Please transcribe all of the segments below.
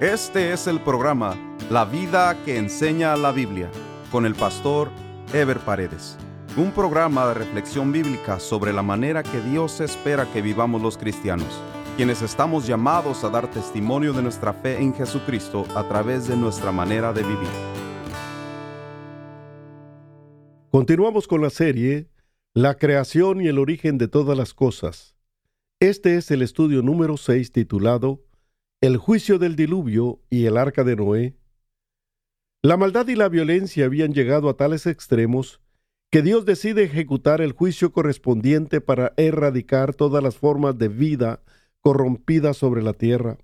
Este es el programa La vida que enseña la Biblia con el pastor Ever Paredes. Un programa de reflexión bíblica sobre la manera que Dios espera que vivamos los cristianos, quienes estamos llamados a dar testimonio de nuestra fe en Jesucristo a través de nuestra manera de vivir. Continuamos con la serie La creación y el origen de todas las cosas. Este es el estudio número 6 titulado el juicio del diluvio y el arca de Noé. La maldad y la violencia habían llegado a tales extremos que Dios decide ejecutar el juicio correspondiente para erradicar todas las formas de vida corrompidas sobre la tierra.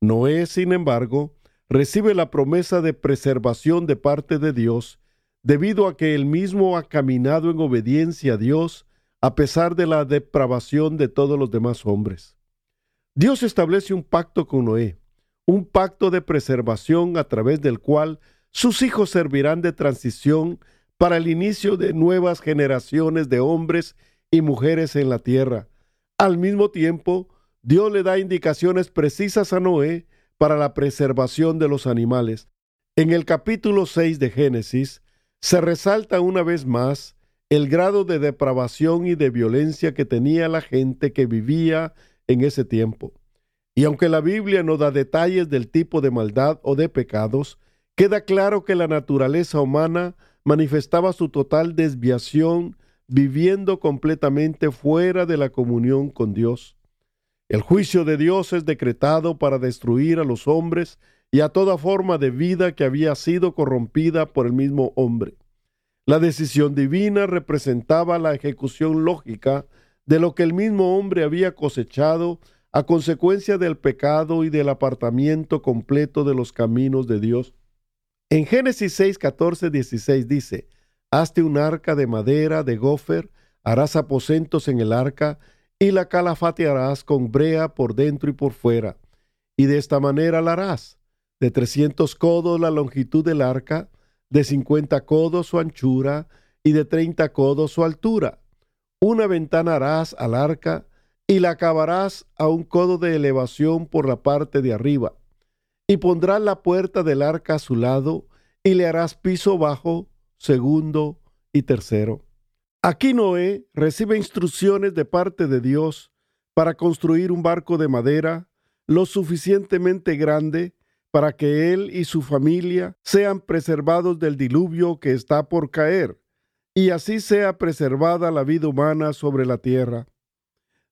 Noé, sin embargo, recibe la promesa de preservación de parte de Dios, debido a que él mismo ha caminado en obediencia a Dios a pesar de la depravación de todos los demás hombres. Dios establece un pacto con Noé, un pacto de preservación a través del cual sus hijos servirán de transición para el inicio de nuevas generaciones de hombres y mujeres en la tierra. Al mismo tiempo, Dios le da indicaciones precisas a Noé para la preservación de los animales. En el capítulo 6 de Génesis se resalta una vez más el grado de depravación y de violencia que tenía la gente que vivía en ese tiempo. Y aunque la Biblia no da detalles del tipo de maldad o de pecados, queda claro que la naturaleza humana manifestaba su total desviación viviendo completamente fuera de la comunión con Dios. El juicio de Dios es decretado para destruir a los hombres y a toda forma de vida que había sido corrompida por el mismo hombre. La decisión divina representaba la ejecución lógica de lo que el mismo hombre había cosechado a consecuencia del pecado y del apartamiento completo de los caminos de Dios. En Génesis 6, 14, 16 dice, Hazte un arca de madera de gofer, harás aposentos en el arca, y la calafatearás con brea por dentro y por fuera. Y de esta manera la harás, de trescientos codos la longitud del arca, de cincuenta codos su anchura, y de treinta codos su altura una ventana harás al arca y la acabarás a un codo de elevación por la parte de arriba. Y pondrás la puerta del arca a su lado y le harás piso bajo, segundo y tercero. Aquí Noé recibe instrucciones de parte de Dios para construir un barco de madera lo suficientemente grande para que él y su familia sean preservados del diluvio que está por caer y así sea preservada la vida humana sobre la tierra.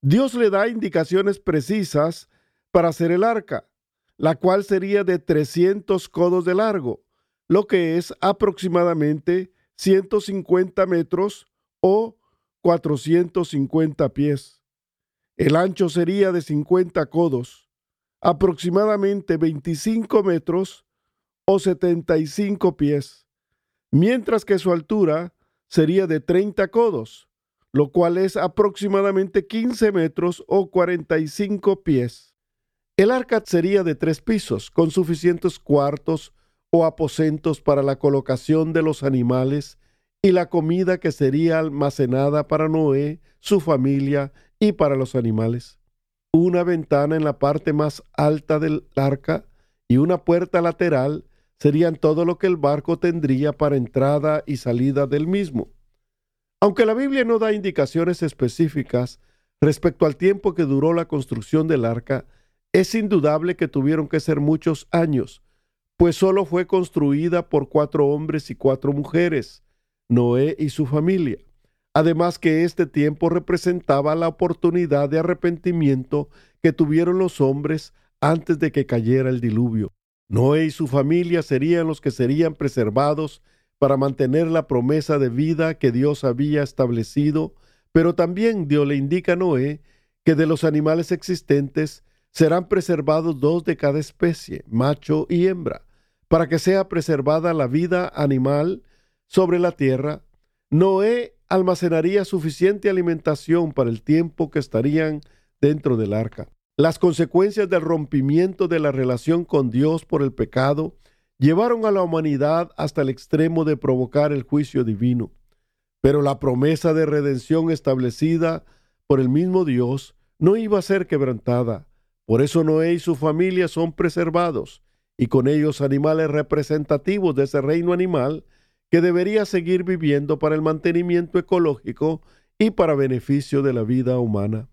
Dios le da indicaciones precisas para hacer el arca, la cual sería de 300 codos de largo, lo que es aproximadamente 150 metros o 450 pies. El ancho sería de 50 codos, aproximadamente 25 metros o 75 pies, mientras que su altura sería de 30 codos, lo cual es aproximadamente 15 metros o 45 pies. El arca sería de tres pisos, con suficientes cuartos o aposentos para la colocación de los animales y la comida que sería almacenada para Noé, su familia y para los animales. Una ventana en la parte más alta del arca y una puerta lateral serían todo lo que el barco tendría para entrada y salida del mismo. Aunque la Biblia no da indicaciones específicas respecto al tiempo que duró la construcción del arca, es indudable que tuvieron que ser muchos años, pues solo fue construida por cuatro hombres y cuatro mujeres, Noé y su familia. Además que este tiempo representaba la oportunidad de arrepentimiento que tuvieron los hombres antes de que cayera el diluvio. Noé y su familia serían los que serían preservados para mantener la promesa de vida que Dios había establecido, pero también Dios le indica a Noé que de los animales existentes serán preservados dos de cada especie, macho y hembra, para que sea preservada la vida animal sobre la tierra. Noé almacenaría suficiente alimentación para el tiempo que estarían dentro del arca. Las consecuencias del rompimiento de la relación con Dios por el pecado llevaron a la humanidad hasta el extremo de provocar el juicio divino. Pero la promesa de redención establecida por el mismo Dios no iba a ser quebrantada, Por eso Noé y su familia son preservados, y con ellos animales representativos de ese reino animal que debería seguir viviendo para el mantenimiento ecológico y para beneficio de la vida humana.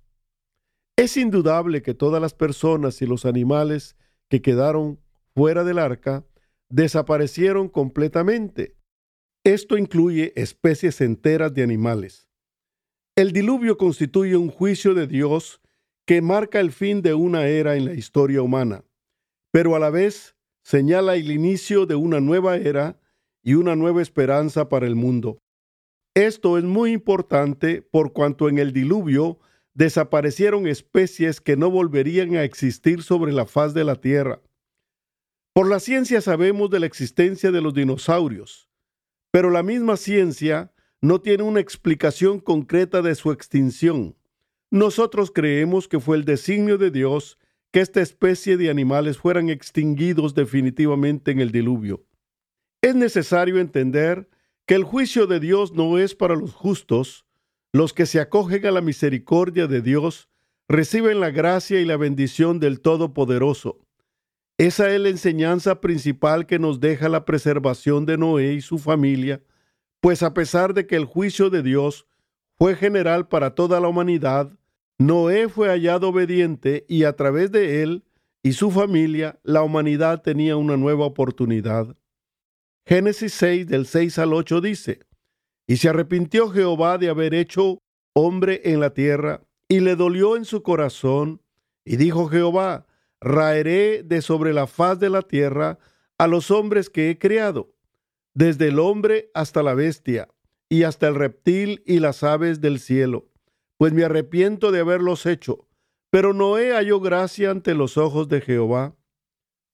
Es indudable que todas las personas y los animales que quedaron fuera del arca desaparecieron completamente. Esto incluye especies enteras de animales. El diluvio constituye un juicio de Dios que marca el fin de una era en la historia humana, pero a la vez señala el inicio de una nueva era y una nueva esperanza para el mundo. Esto es muy importante por cuanto en el diluvio desaparecieron especies que no volverían a existir sobre la faz de la Tierra. Por la ciencia sabemos de la existencia de los dinosaurios, pero la misma ciencia no tiene una explicación concreta de su extinción. Nosotros creemos que fue el designio de Dios que esta especie de animales fueran extinguidos definitivamente en el diluvio. Es necesario entender que el juicio de Dios no es para los justos, los que se acogen a la misericordia de Dios reciben la gracia y la bendición del Todopoderoso. Esa es la enseñanza principal que nos deja la preservación de Noé y su familia, pues a pesar de que el juicio de Dios fue general para toda la humanidad, Noé fue hallado obediente y a través de él y su familia la humanidad tenía una nueva oportunidad. Génesis 6 del 6 al 8 dice, Y se arrepintió Jehová de haber hecho hombre en la tierra, y le dolió en su corazón, y dijo Jehová, raeré de sobre la faz de la tierra a los hombres que he creado, desde el hombre hasta la bestia, y hasta el reptil y las aves del cielo, pues me arrepiento de haberlos hecho. Pero Noé halló gracia ante los ojos de Jehová.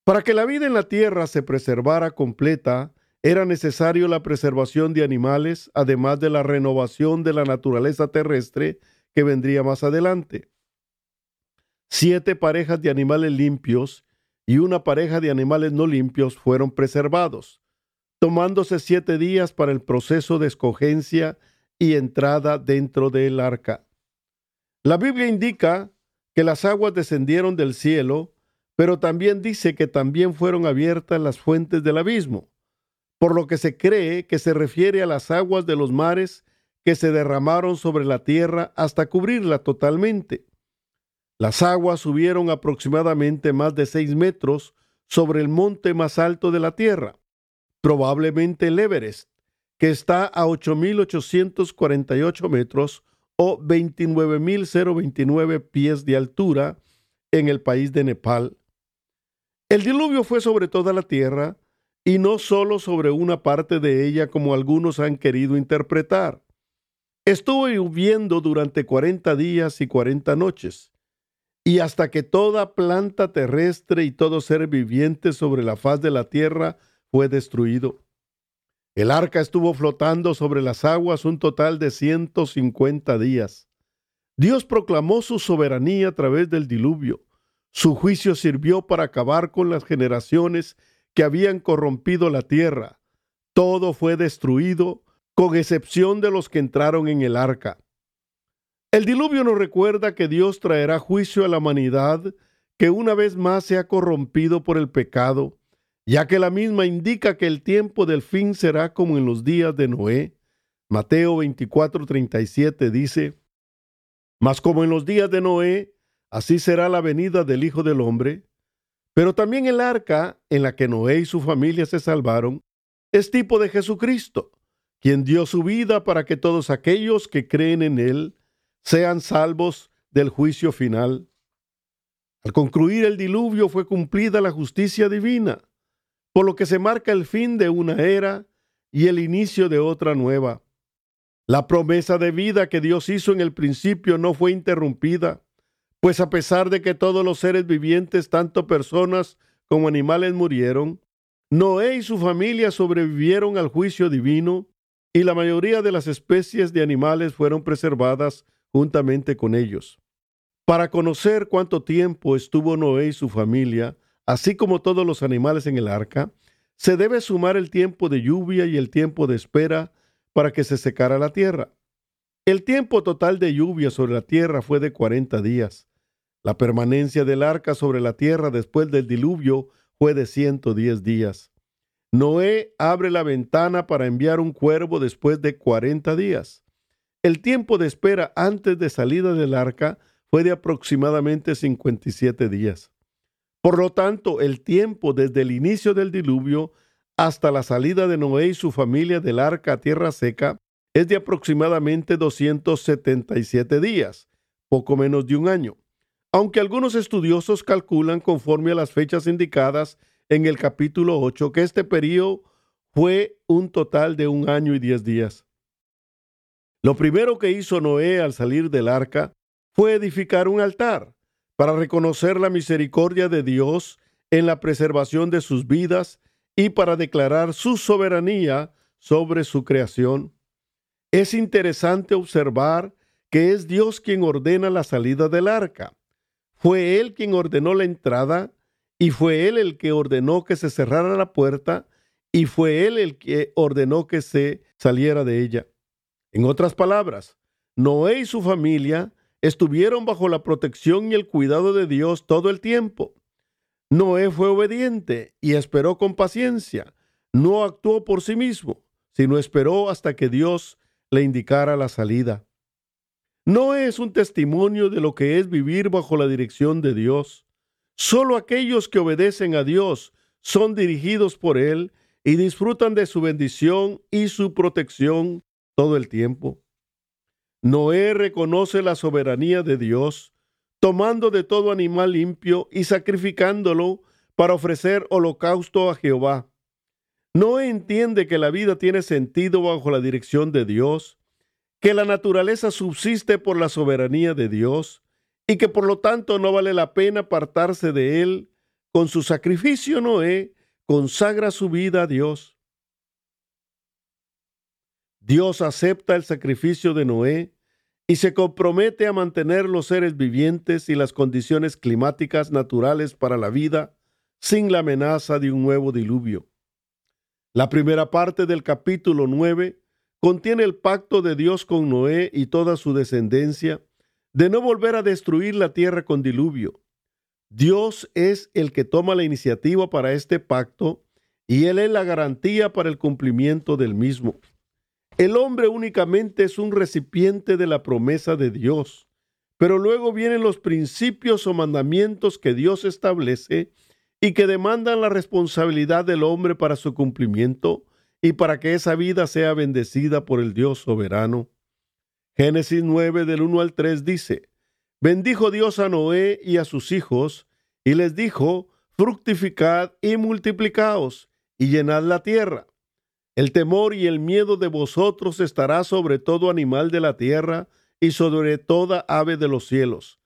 Para que la vida en la tierra se preservara completa, era necesario la preservación de animales, además de la renovación de la naturaleza terrestre que vendría más adelante. Siete parejas de animales limpios y una pareja de animales no limpios fueron preservados, tomándose siete días para el proceso de escogencia y entrada dentro del arca. La Biblia indica que las aguas descendieron del cielo, pero también dice que también fueron abiertas las fuentes del abismo por lo que se cree que se refiere a las aguas de los mares que se derramaron sobre la tierra hasta cubrirla totalmente. Las aguas subieron aproximadamente más de seis metros sobre el monte más alto de la tierra, probablemente el Everest, que está a 8.848 metros o 29.029 pies de altura en el país de Nepal. El diluvio fue sobre toda la tierra, y no solo sobre una parte de ella como algunos han querido interpretar. Estuvo lloviendo durante cuarenta días y cuarenta noches, y hasta que toda planta terrestre y todo ser viviente sobre la faz de la tierra fue destruido. El arca estuvo flotando sobre las aguas un total de ciento cincuenta días. Dios proclamó su soberanía a través del diluvio. Su juicio sirvió para acabar con las generaciones que habían corrompido la tierra. Todo fue destruido, con excepción de los que entraron en el arca. El diluvio nos recuerda que Dios traerá juicio a la humanidad que una vez más se ha corrompido por el pecado, ya que la misma indica que el tiempo del fin será como en los días de Noé. Mateo 24:37 dice, Mas como en los días de Noé, así será la venida del Hijo del Hombre. Pero también el arca en la que Noé y su familia se salvaron es tipo de Jesucristo, quien dio su vida para que todos aquellos que creen en Él sean salvos del juicio final. Al concluir el diluvio fue cumplida la justicia divina, por lo que se marca el fin de una era y el inicio de otra nueva. La promesa de vida que Dios hizo en el principio no fue interrumpida, pues a pesar de que todos los seres vivientes, tanto personas como animales, murieron, Noé y su familia sobrevivieron al juicio divino y la mayoría de las especies de animales fueron preservadas juntamente con ellos. Para conocer cuánto tiempo estuvo Noé y su familia, así como todos los animales en el arca, se debe sumar el tiempo de lluvia y el tiempo de espera para que se secara la tierra. El tiempo total de lluvia sobre la tierra fue de 40 días, La permanencia del arca sobre la tierra después del diluvio fue de 110 días. Noé abre la ventana para enviar un cuervo después de 40 días. El tiempo de espera antes de salida del arca fue de aproximadamente 57 días. Por lo tanto, el tiempo desde el inicio del diluvio hasta la salida de Noé y su familia del arca a tierra seca es de aproximadamente 277 días, poco menos de un año, aunque algunos estudiosos calculan conforme a las fechas indicadas en el capítulo 8 que este periodo fue un total de un año y diez días. Lo primero que hizo Noé al salir del arca fue edificar un altar para reconocer la misericordia de Dios en la preservación de sus vidas y para declarar su soberanía sobre su creación. Es interesante observar que es Dios quien ordena la salida del arca. Fue Él quien ordenó la entrada y fue Él el que ordenó que se cerrara la puerta y fue Él el que ordenó que se saliera de ella. En otras palabras, Noé y su familia estuvieron bajo la protección y el cuidado de Dios todo el tiempo. Noé fue obediente y esperó con paciencia. No actuó por sí mismo, sino esperó hasta que Dios le indicara la salida. Noé es un testimonio de lo que es vivir bajo la dirección de Dios. Solo aquellos que obedecen a Dios son dirigidos por Él y disfrutan de su bendición y su protección todo el tiempo. Noé reconoce la soberanía de Dios, tomando de todo animal limpio y sacrificándolo para ofrecer holocausto a Jehová. Noé entiende que la vida tiene sentido bajo la dirección de Dios, que la naturaleza subsiste por la soberanía de Dios y que por lo tanto no vale la pena apartarse de él. Con su sacrificio Noé consagra su vida a Dios. Dios acepta el sacrificio de Noé y se compromete a mantener los seres vivientes y las condiciones climáticas naturales para la vida sin la amenaza de un nuevo diluvio. La primera parte del capítulo 9 contiene el pacto de Dios con Noé y toda su descendencia de no volver a destruir la tierra con diluvio. Dios es el que toma la iniciativa para este pacto y Él es la garantía para el cumplimiento del mismo. El hombre únicamente es un recipiente de la promesa de Dios, pero luego vienen los principios o mandamientos que Dios establece y que demandan la responsabilidad del hombre para su cumplimiento y para que esa vida sea bendecida por el Dios soberano. Génesis 9 del 1 al 3 dice, Bendijo Dios a Noé y a sus hijos, y les dijo, fructificad y multiplicaos, y llenad la tierra el temor y el miedo de vosotros estará sobre todo animal de la tierra y sobre toda ave de los cielos,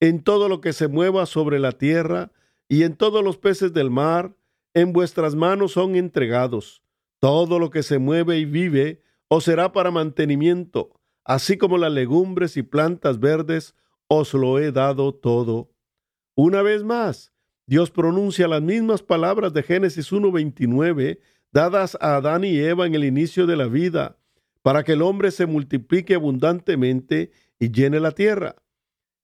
en todo lo que se mueva sobre la tierra y en todos los peces del mar, en vuestras manos son entregados. Todo lo que se mueve y vive os será para mantenimiento, así como las legumbres y plantas verdes, os lo he dado todo. Una vez más, Dios pronuncia las mismas palabras de Génesis 1.29 dadas a Adán y Eva en el inicio de la vida, para que el hombre se multiplique abundantemente y llene la tierra.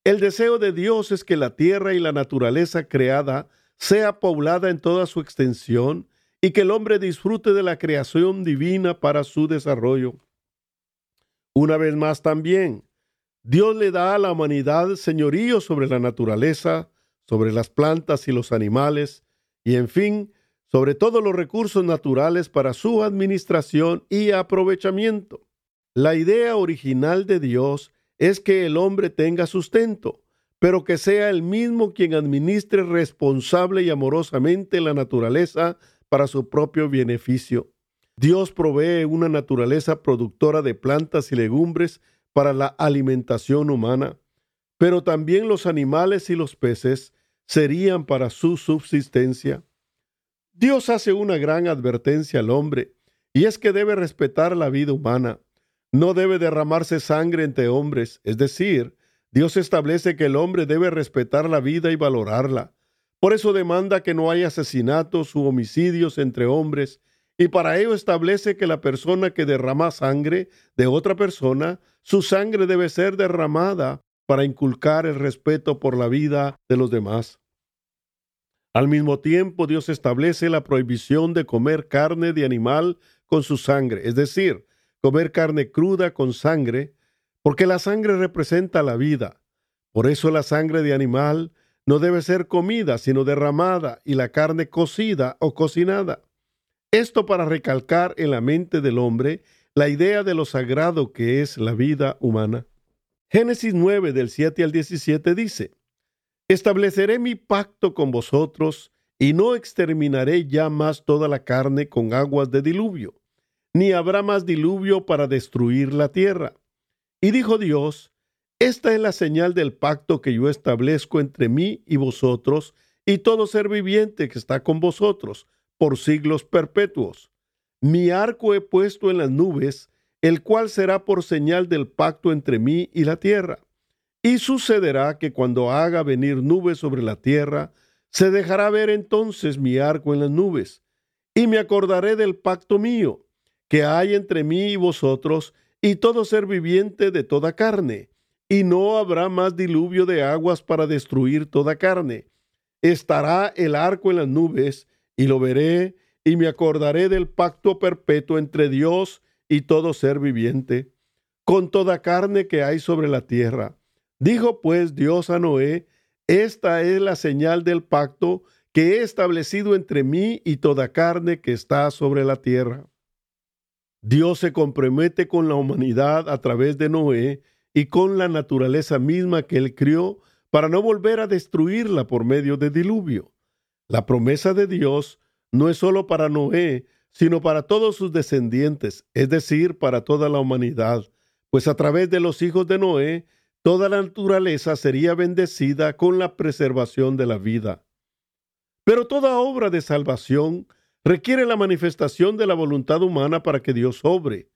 El deseo de Dios es que la tierra y la naturaleza creada sea poblada en toda su extensión y que el hombre disfrute de la creación divina para su desarrollo. Una vez más también, Dios le da a la humanidad señorío sobre la naturaleza, sobre las plantas y los animales, y en fin, sobre todos los recursos naturales para su administración y aprovechamiento. La idea original de Dios es que el hombre tenga sustento, pero que sea el mismo quien administre responsable y amorosamente la naturaleza para su propio beneficio. Dios provee una naturaleza productora de plantas y legumbres para la alimentación humana, pero también los animales y los peces serían para su subsistencia. Dios hace una gran advertencia al hombre, y es que debe respetar la vida humana. No debe derramarse sangre entre hombres, es decir, Dios establece que el hombre debe respetar la vida y valorarla. Por eso demanda que no haya asesinatos u homicidios entre hombres, y para ello establece que la persona que derrama sangre de otra persona, su sangre debe ser derramada para inculcar el respeto por la vida de los demás. Al mismo tiempo, Dios establece la prohibición de comer carne de animal con su sangre, es decir, comer carne cruda con sangre, porque la sangre representa la vida. Por eso la sangre de animal no debe ser comida, sino derramada, y la carne cocida o cocinada. Esto para recalcar en la mente del hombre la idea de lo sagrado que es la vida humana. Génesis 9 del 7 al 17 dice, Estableceré mi pacto con vosotros y no exterminaré ya más toda la carne con aguas de diluvio, ni habrá más diluvio para destruir la tierra. Y dijo Dios, Esta es la señal del pacto que yo establezco entre mí y vosotros y todo ser viviente que está con vosotros por siglos perpetuos. Mi arco he puesto en las nubes, el cual será por señal del pacto entre mí y la tierra. Y sucederá que cuando haga venir nubes sobre la tierra, se dejará ver entonces mi arco en las nubes, y me acordaré del pacto mío, que hay entre mí y vosotros, y todo ser viviente de toda carne, y no habrá más diluvio de aguas para destruir toda carne. Estará el arco en las nubes, y lo veré, y me acordaré del pacto perpetuo entre Dios y todo ser viviente, con toda carne que hay sobre la tierra Dijo pues Dios a Noé, esta es la señal del pacto que he establecido entre mí y toda carne que está sobre la tierra. Dios se compromete con la humanidad a través de Noé y con la naturaleza misma que él crió para no volver a destruirla por medio de diluvio. La promesa de Dios no es sólo para Noé, sino para todos sus descendientes, es decir, para toda la humanidad, pues a través de los hijos de Noé toda la naturaleza sería bendecida con la preservación de la vida. Pero toda obra de salvación requiere la manifestación de la voluntad humana para que Dios obre.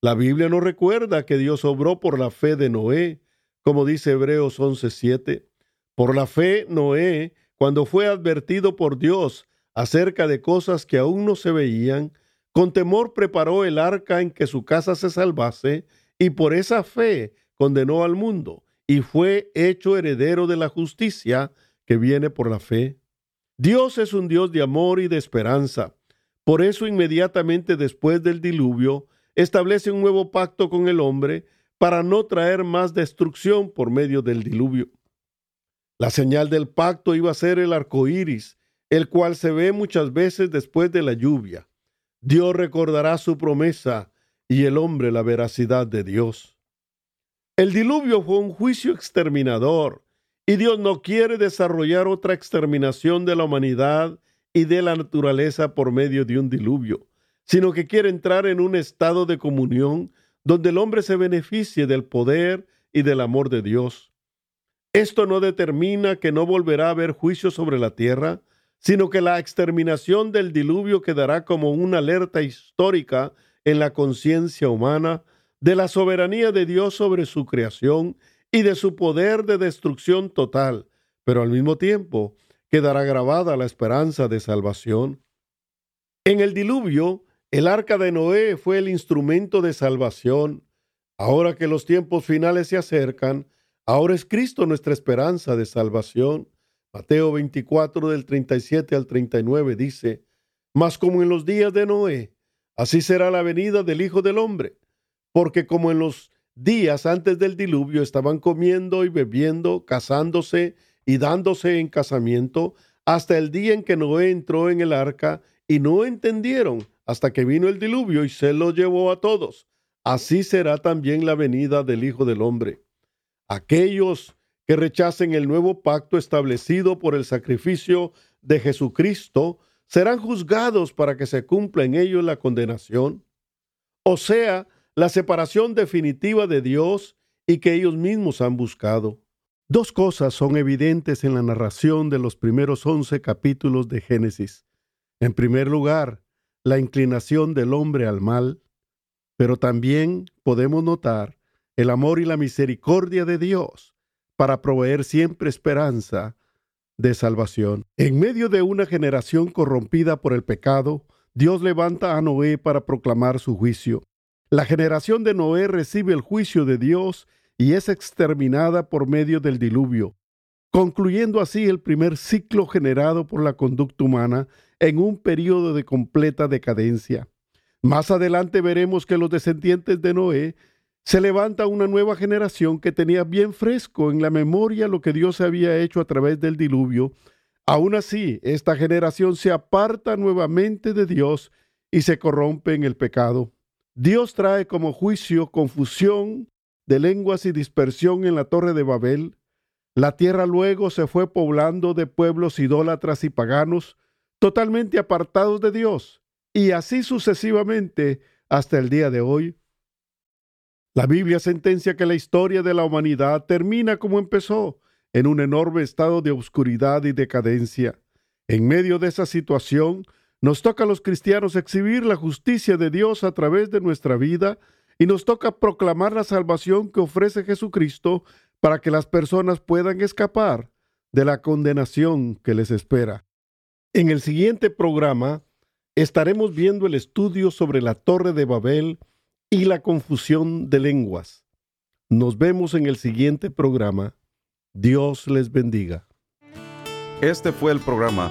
La Biblia nos recuerda que Dios obró por la fe de Noé, como dice Hebreos 11:7. Por la fe, Noé, cuando fue advertido por Dios acerca de cosas que aún no se veían, con temor preparó el arca en que su casa se salvase, y por esa fe condenó al mundo y fue hecho heredero de la justicia que viene por la fe. Dios es un Dios de amor y de esperanza. Por eso inmediatamente después del diluvio establece un nuevo pacto con el hombre para no traer más destrucción por medio del diluvio. La señal del pacto iba a ser el arco iris, el cual se ve muchas veces después de la lluvia. Dios recordará su promesa y el hombre la veracidad de Dios. El diluvio fue un juicio exterminador y Dios no quiere desarrollar otra exterminación de la humanidad y de la naturaleza por medio de un diluvio, sino que quiere entrar en un estado de comunión donde el hombre se beneficie del poder y del amor de Dios. Esto no determina que no volverá a haber juicio sobre la tierra, sino que la exterminación del diluvio quedará como una alerta histórica en la conciencia humana de la soberanía de Dios sobre su creación y de su poder de destrucción total, pero al mismo tiempo quedará grabada la esperanza de salvación. En el diluvio, el arca de Noé fue el instrumento de salvación. Ahora que los tiempos finales se acercan, ahora es Cristo nuestra esperanza de salvación. Mateo 24 del 37 al 39 dice, Mas como en los días de Noé, así será la venida del Hijo del Hombre porque como en los días antes del diluvio estaban comiendo y bebiendo, casándose y dándose en casamiento, hasta el día en que Noé entró en el arca y no entendieron hasta que vino el diluvio y se lo llevó a todos. Así será también la venida del Hijo del Hombre. Aquellos que rechacen el nuevo pacto establecido por el sacrificio de Jesucristo serán juzgados para que se cumpla en ellos la condenación. O sea, la separación definitiva de Dios y que ellos mismos han buscado. Dos cosas son evidentes en la narración de los primeros once capítulos de Génesis. En primer lugar, la inclinación del hombre al mal, pero también podemos notar el amor y la misericordia de Dios para proveer siempre esperanza de salvación. En medio de una generación corrompida por el pecado, Dios levanta a Noé para proclamar su juicio. La generación de Noé recibe el juicio de Dios y es exterminada por medio del diluvio, concluyendo así el primer ciclo generado por la conducta humana en un periodo de completa decadencia. Más adelante veremos que los descendientes de Noé se levanta una nueva generación que tenía bien fresco en la memoria lo que Dios había hecho a través del diluvio. Aún así, esta generación se aparta nuevamente de Dios y se corrompe en el pecado. Dios trae como juicio confusión de lenguas y dispersión en la torre de Babel. La tierra luego se fue poblando de pueblos idólatras y paganos, totalmente apartados de Dios, y así sucesivamente hasta el día de hoy. La Biblia sentencia que la historia de la humanidad termina como empezó, en un enorme estado de oscuridad y decadencia. En medio de esa situación, nos toca a los cristianos exhibir la justicia de Dios a través de nuestra vida y nos toca proclamar la salvación que ofrece Jesucristo para que las personas puedan escapar de la condenación que les espera. En el siguiente programa estaremos viendo el estudio sobre la Torre de Babel y la confusión de lenguas. Nos vemos en el siguiente programa. Dios les bendiga. Este fue el programa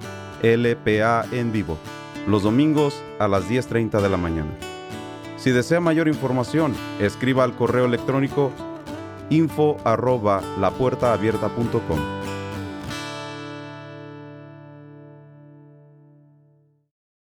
LPA en vivo, los domingos a las 10.30 de la mañana. Si desea mayor información, escriba al correo electrónico info arroba lapuertaabierta.com.